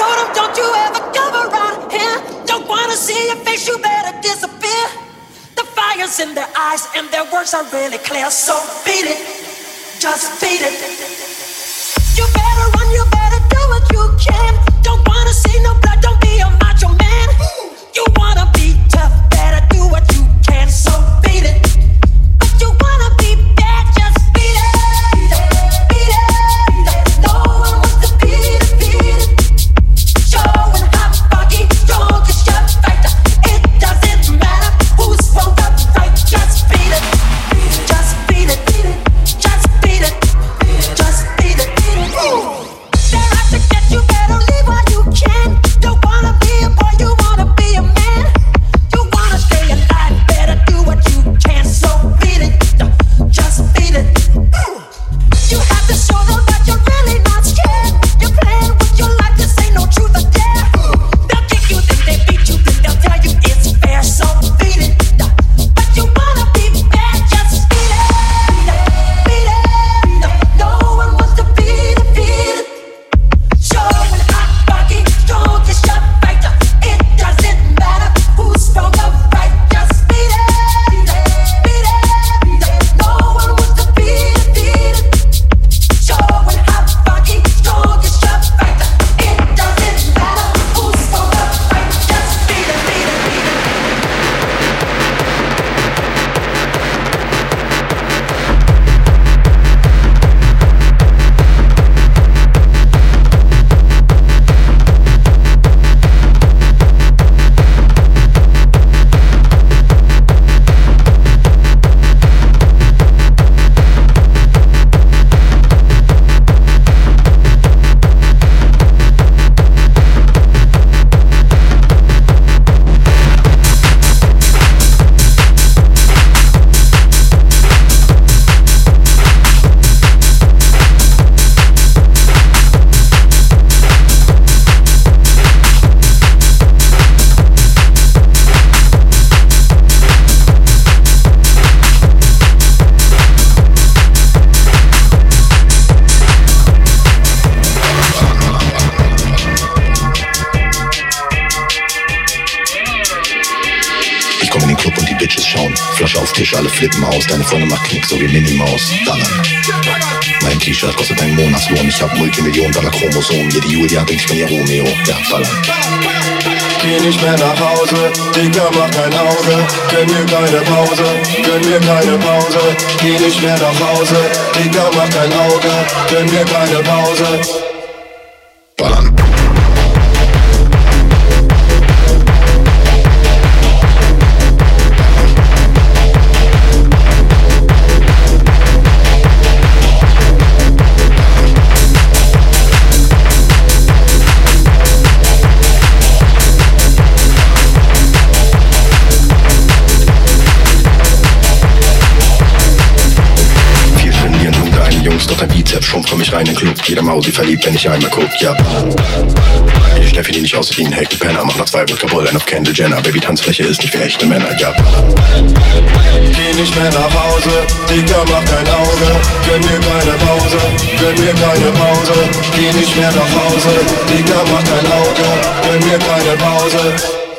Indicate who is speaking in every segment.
Speaker 1: told them, don't you ever come around here. Don't wanna see your face, you better disappear. The fire's in their eyes and their words are really clear. So beat it, just beat it. You better run, you better do what you can. Don't wanna see no blood, don't be a macho man. You wanna be tough, better do what you can. So
Speaker 2: alle flippen aus. Deine Freundin macht Knick, so wie Minnie Maus. Ballern. Mein T-Shirt kostet einen Monatslohn. Ich hab Multimillionen Dollar Chromosomen. Jede Julia denkt, ich bin ihr Romeo. Ja, ballern.
Speaker 3: Geh nicht mehr nach Hause, Digga, mach kein Auge. Gönn mir keine Pause, gönn mir keine Pause. Geh nicht mehr nach Hause, Digga, mach kein Auge. Gönn mir keine Pause.
Speaker 2: Den Club. Jeder Mausi verliebt, wenn ich einmal guck, ja. Die Steffi, die nicht aussieht wie ein Hack, Penner, macht nach zwei Wodka Bull, auf Kendall Jenner. Baby, Tanzfläche ist nicht für echte Männer, ja.
Speaker 3: Geh nicht mehr nach Hause, Digga, mach kein Auge. Gönn mir keine Pause, gönn mir keine Pause. Geh nicht mehr nach Hause, Digga, mach kein Auge. Gönn mir keine Pause.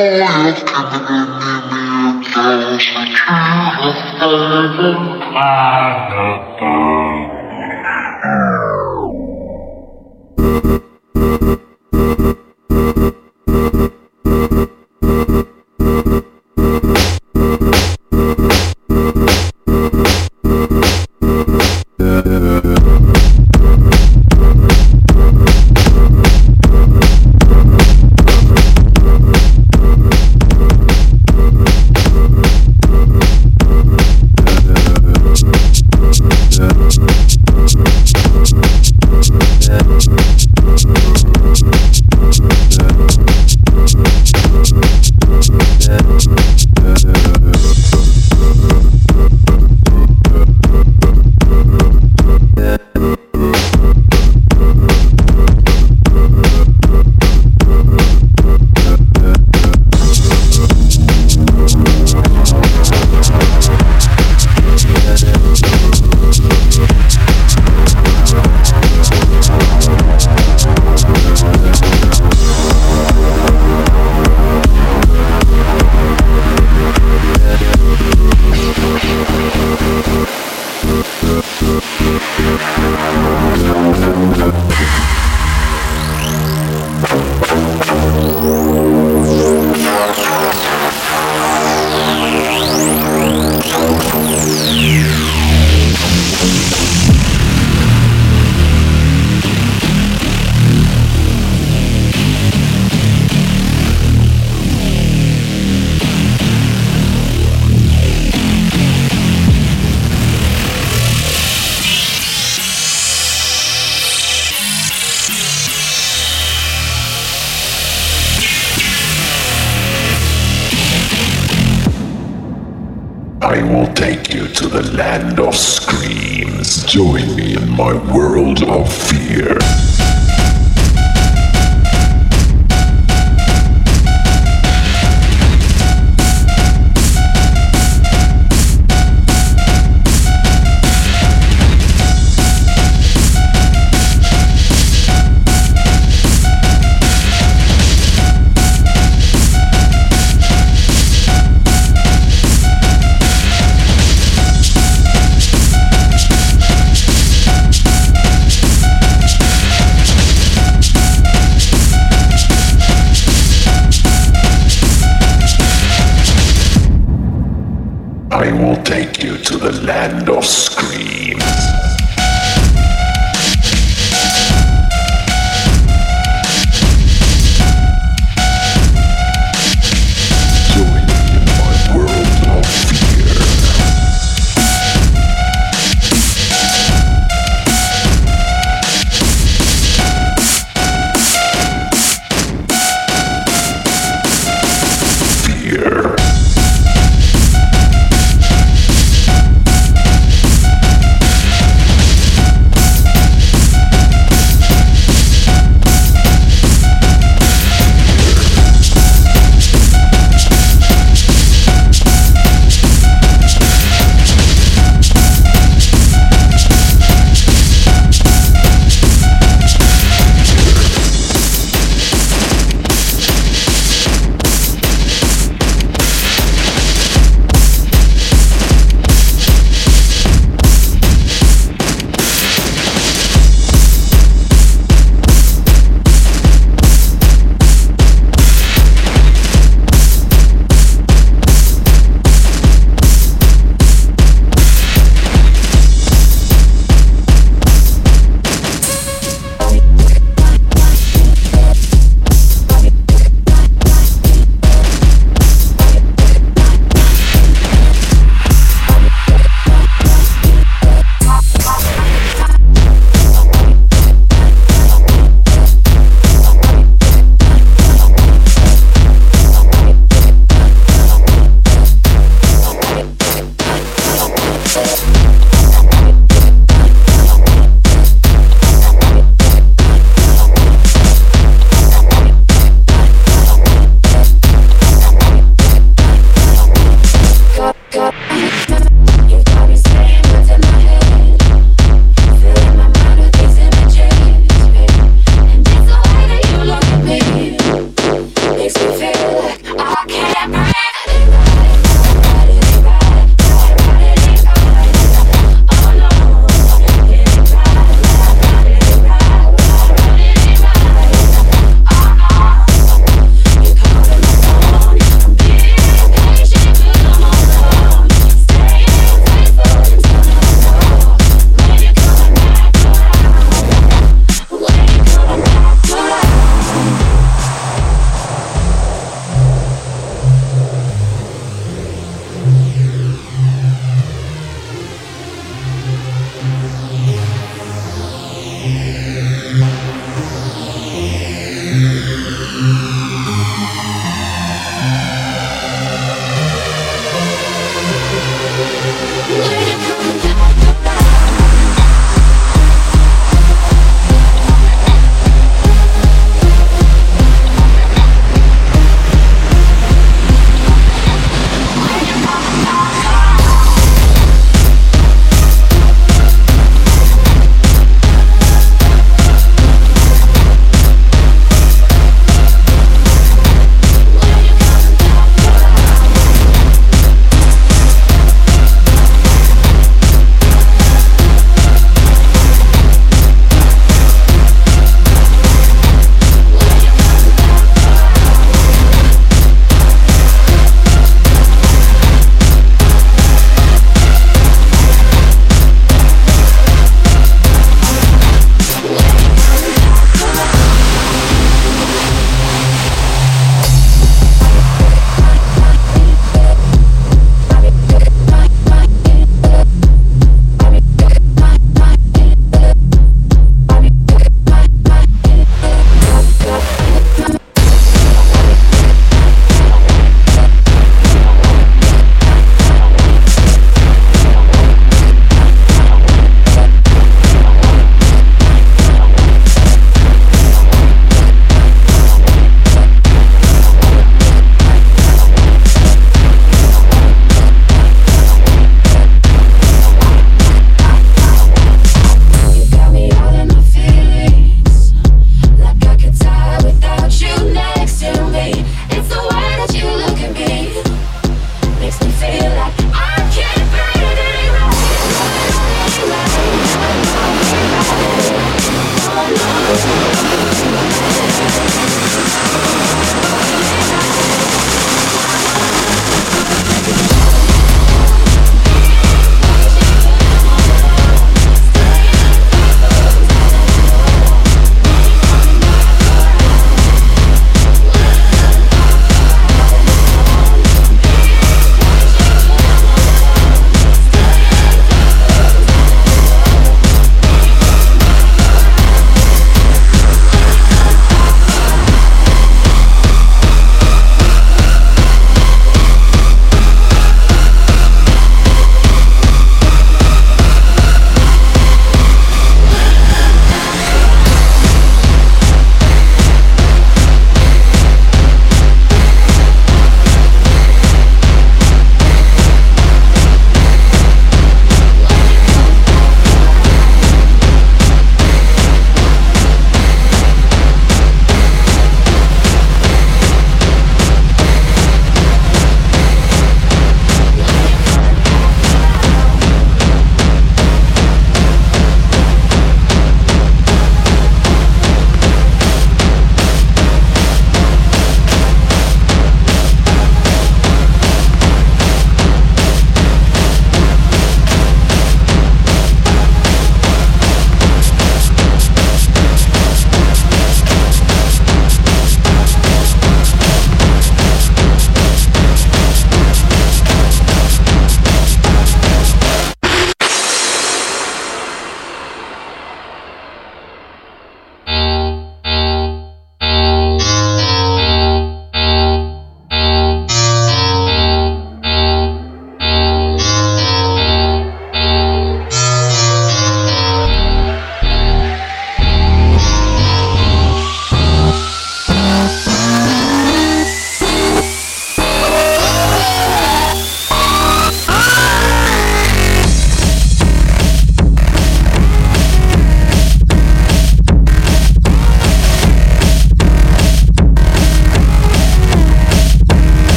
Speaker 4: I le voio, kimmerin i mir dans et giro, heaven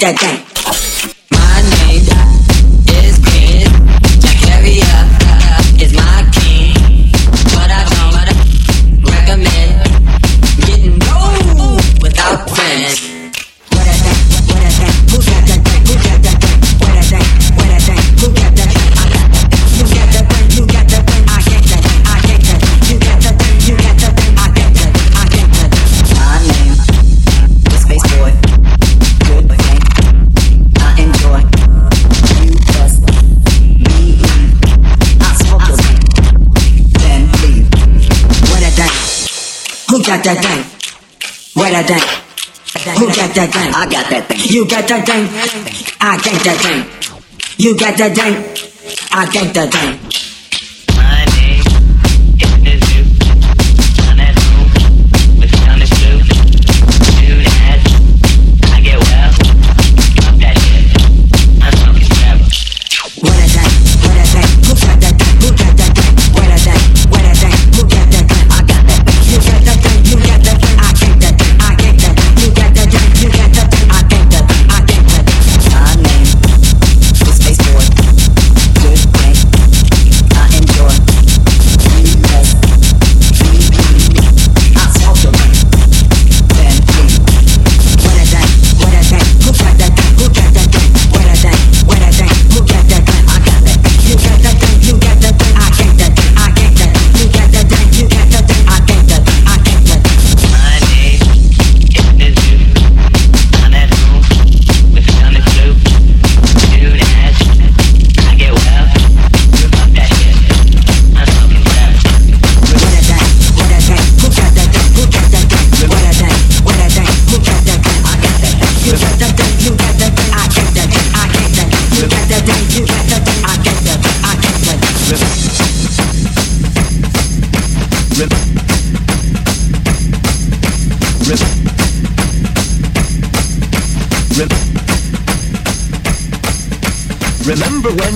Speaker 5: da da. You
Speaker 6: got that thing, I get that thing. You got that thing, I get that thing.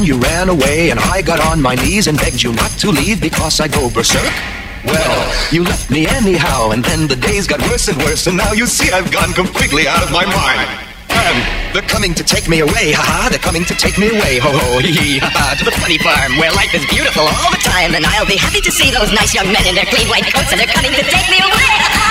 Speaker 6: you
Speaker 7: ran away, and I got on my knees and begged you not to leave because I go berserk. Well, you left me anyhow, and then the days got worse and worse, and now you see I've gone completely out of my mind. Um, they're coming to take me away, haha, they're coming to take me away, ho ho, hee hee, ha to the funny farm where life is beautiful all the time, and I'll be happy to see those nice young men in their clean white coats, and they're coming to take me away.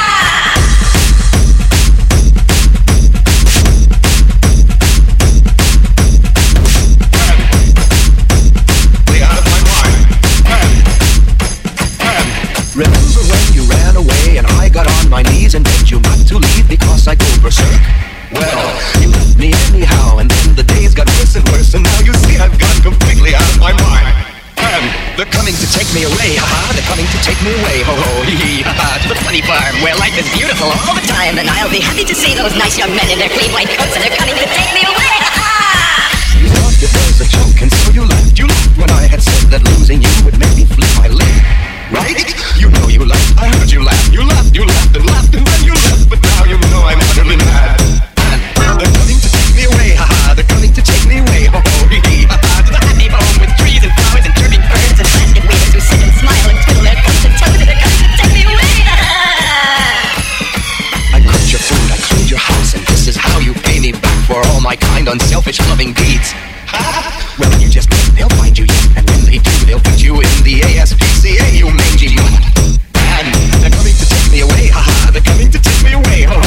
Speaker 7: coming to take me away, ha-ha, they're coming to take me away, ho-ho, hee-hee, ha-ha, to the funny farm where life is beautiful all the time, and I'll be happy to see those nice young men in their clean white coats, and they're coming to take me away, ha-ha! You thought it was a joke, and so you laughed, you laughed when I had said that losing you would make me flip my lid, right? You know you laughed, I heard you laugh. unselfish, loving deeds. well, you just they'll find you, yes, and when they do, they'll put you in the ASPCA, you mangy mutt. And they're coming to take me away, haha, they're coming to take me away, ha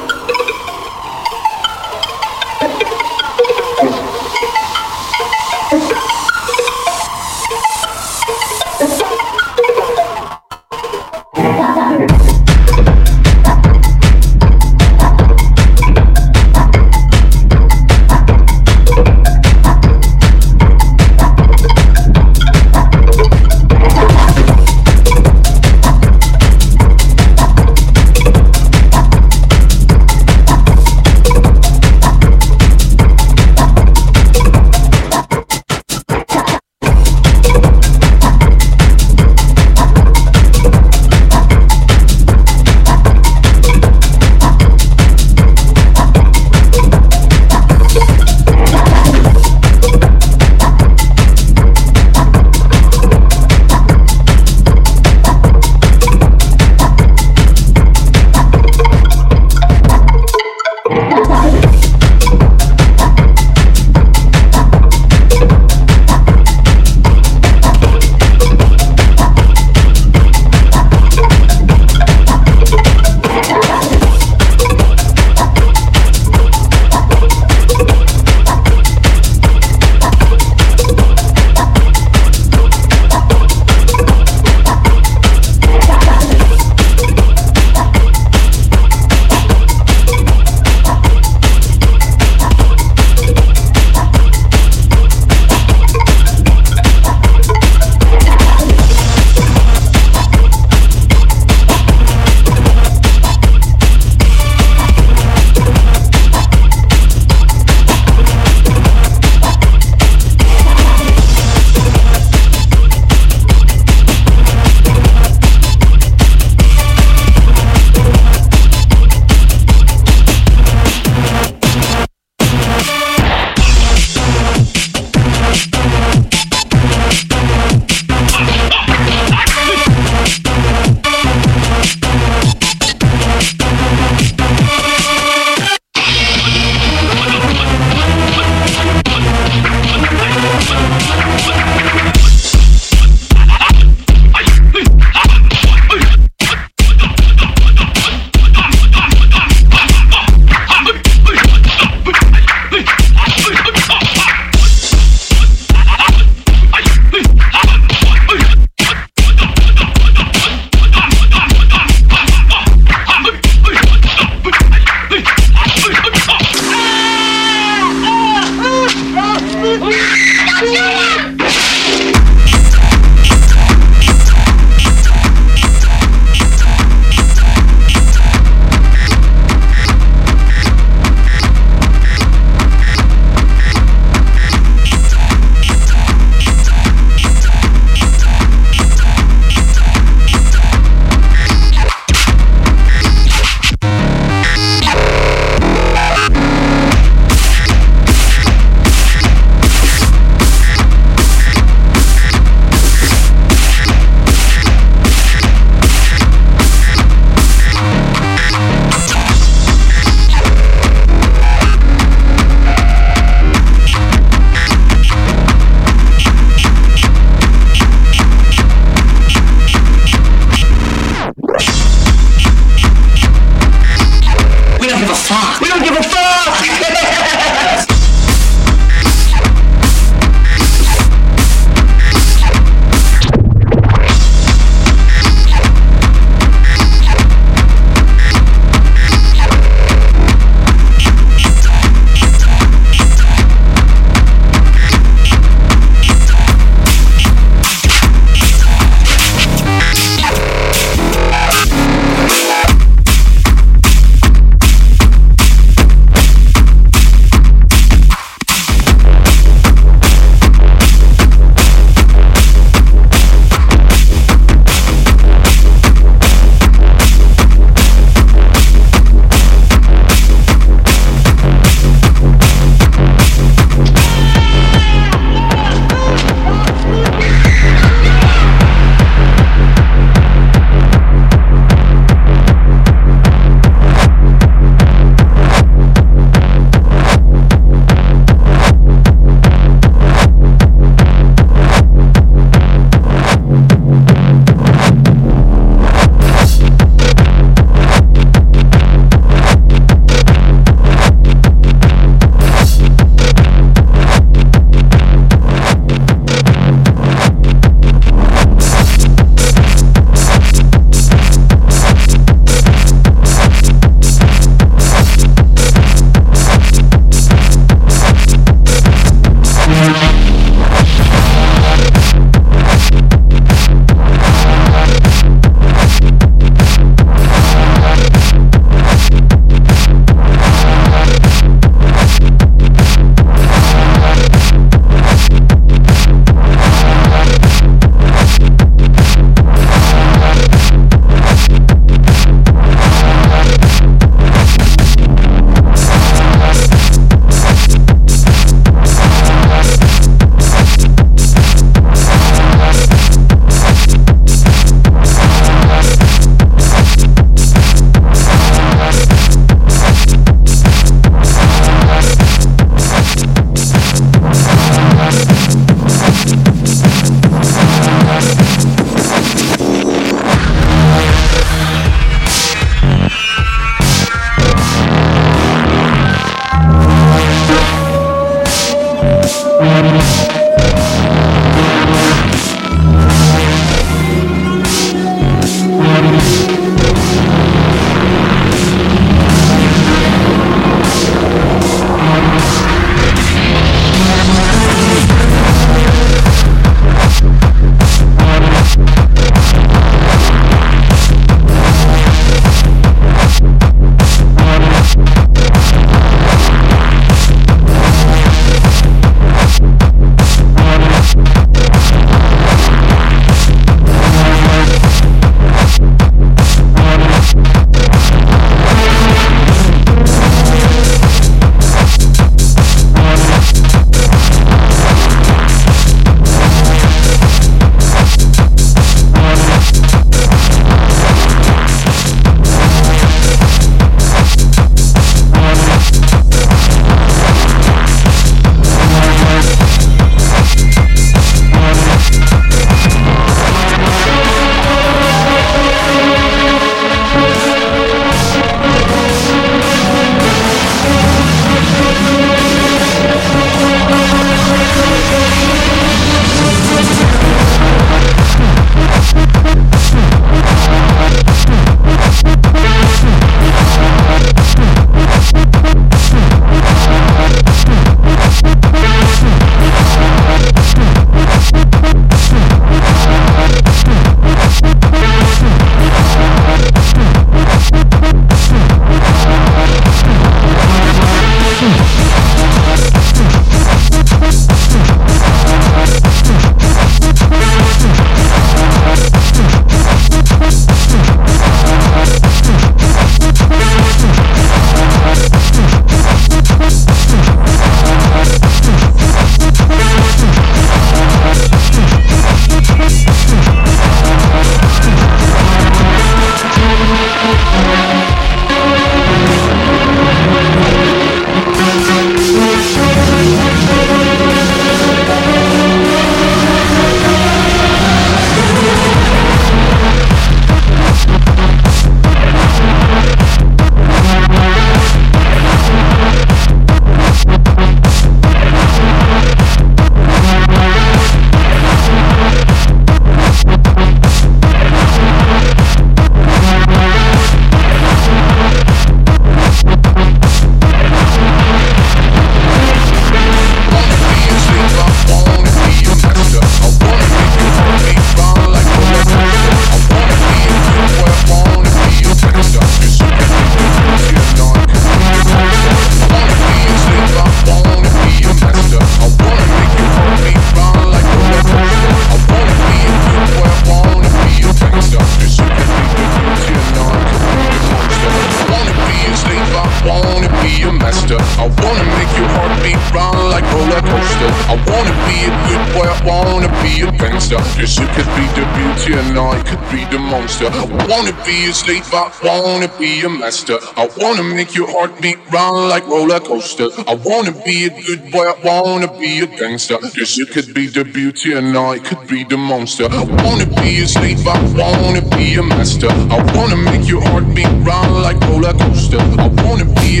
Speaker 7: be
Speaker 5: a master. I wanna make your heart beat round like roller coaster. I wanna be a good boy, I wanna be a gangster. Yes, you could be the beauty and I could be the monster. I wanna be a slave, I wanna be a master. I wanna make your heart beat round like roller coaster. I wanna be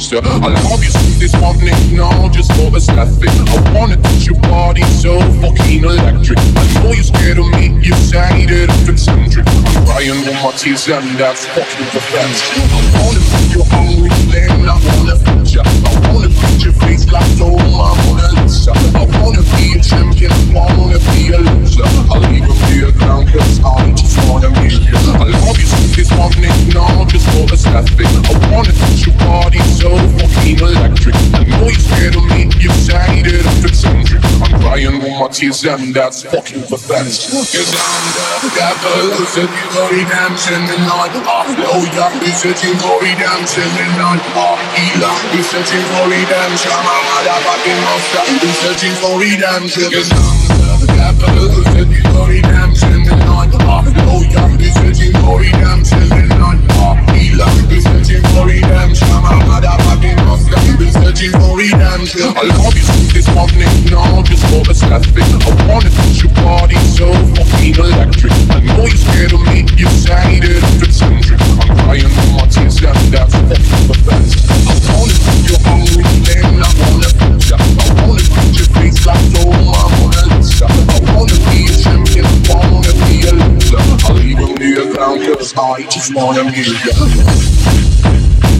Speaker 5: monster. I love you since this morning, now just for aesthetic. I wanna touch your body so fucking electric. I know you're scared of me, you say that I'm eccentric. I'm crying with my tears and that's fucking pathetic. I wanna be your hungry man, I wanna feed ya. I wanna beat your face like no my Mona Lisa. I wanna be a champion, I wanna be a loser. I'll even be a clown cause I just wanna meet you. I love you since this morning, now just for aesthetic. I wanna touch your body so fucking electric. I know you're scared of me, you say that I'm eccentric. I'm crying with my tears and that's fucking pathetic. Cause I'm the devil who's searching for redemption tonight. No, yeah, he's searching for redemption tonight. Oh, healer, he's searching for redemption. I'm a motherfucking monster, he's searching for redemption. Cause I'm the devil who's searching for redemption tonight. Oh, no, yeah, he's searching for redemption tonight. Oh, healer, he's searching for redemption. I'm a motherfucking searching for redemption. I love you this morning, now just for aesthetic. I wanna touch your body so fucking electric. I know you're scared of me, you that I'm eccentric. I'm crying with my tears, and that's fucking pathetic. I wanna be your hungry man, I wanna feed ya. I wanna beat your face like my Mona Lisa. I wanna be a champion, I wanna be a loser. I'll even be a clown cause I just wanna be
Speaker 8: meet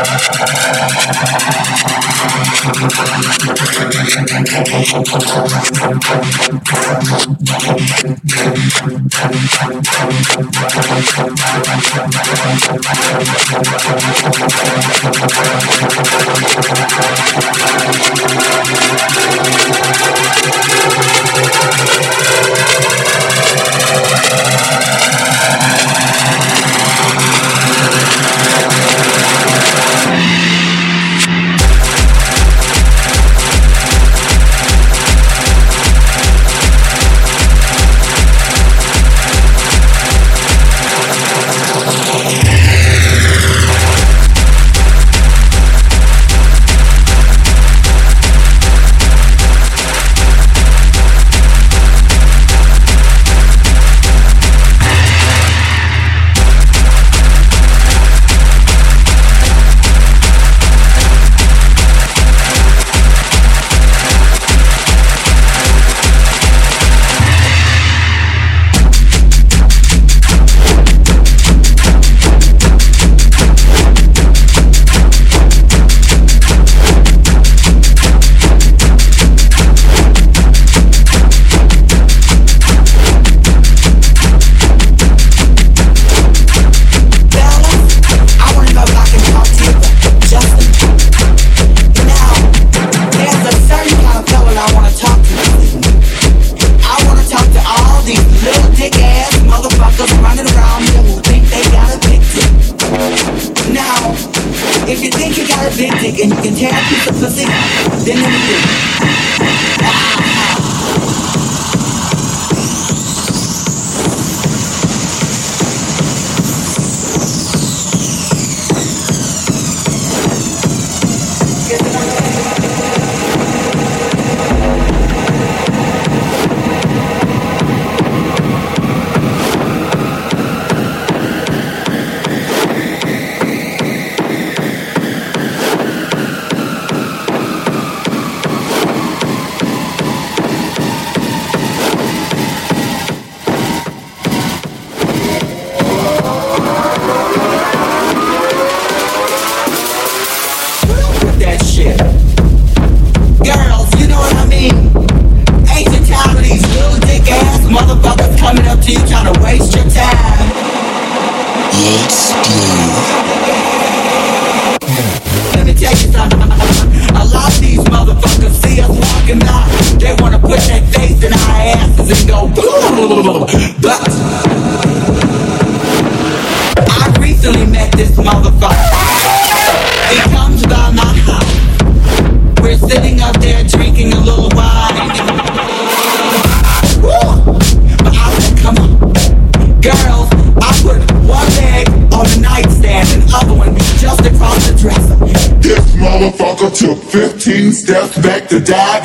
Speaker 8: Ya. 15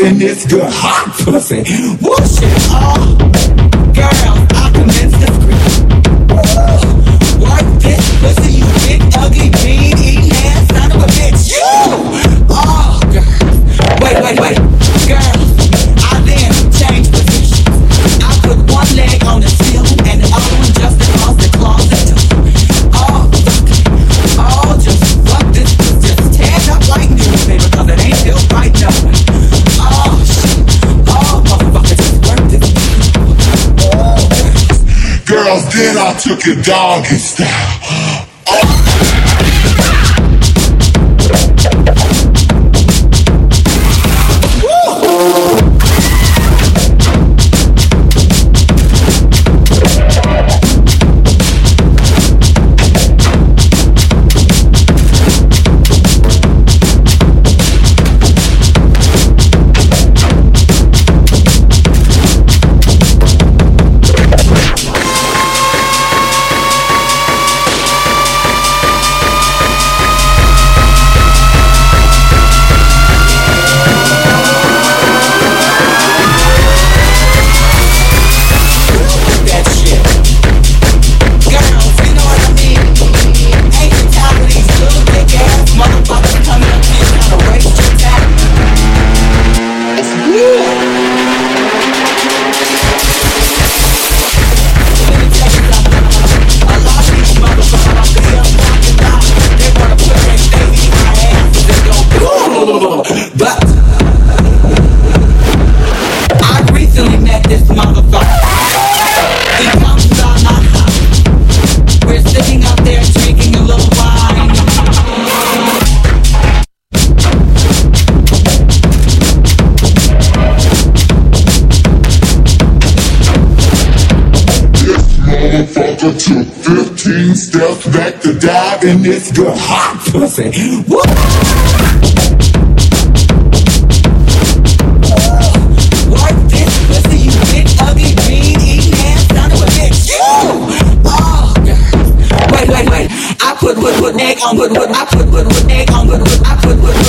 Speaker 8: in this good took it doggy style. back to dive in this good hot pussy. Woo! put wood wood egg on wood wood. I put wood wood egg on wood wood. I put wood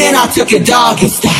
Speaker 8: then I took a doggy style.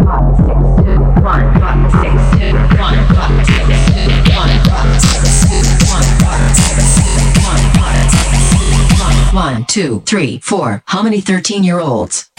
Speaker 9: Put your middle fingers up. Five, six, two, one.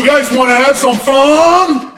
Speaker 4: You guys want to have some fun?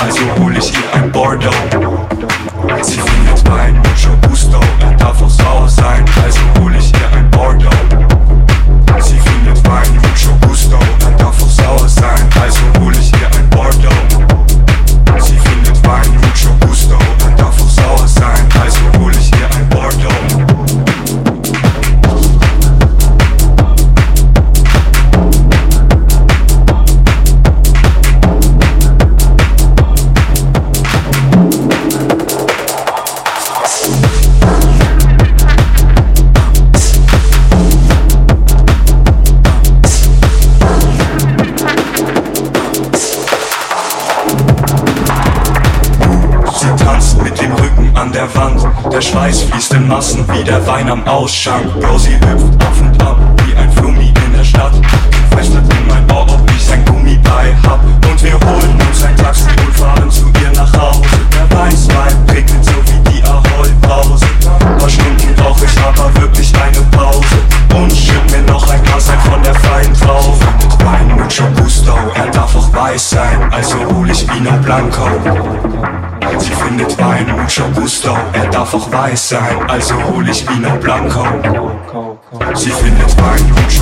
Speaker 10: als ihr hol ich der Wein am Ausschank. Bro, sie hüpft auf und ab wie ein Flummi in der Stadt. Festet in mein Ohr, ob ich sein Gummibei hab. Und wir holen uns ein Taxi und fahren zu ihr nach Hause. Der Weißwein regnet so wie die Ahoi-Pause. Paar Stunden brauch ich aber wirklich eine Pause. Und schick mir noch ein Glas ein von der feinen Traufe. Wein mit Schogusto, er darf auch weiß sein. Also hol ich Vino Blanco schon Gusto, er darf auch weiß sein, also hol ich Vino Blanco. Sie findet
Speaker 11: mein Blut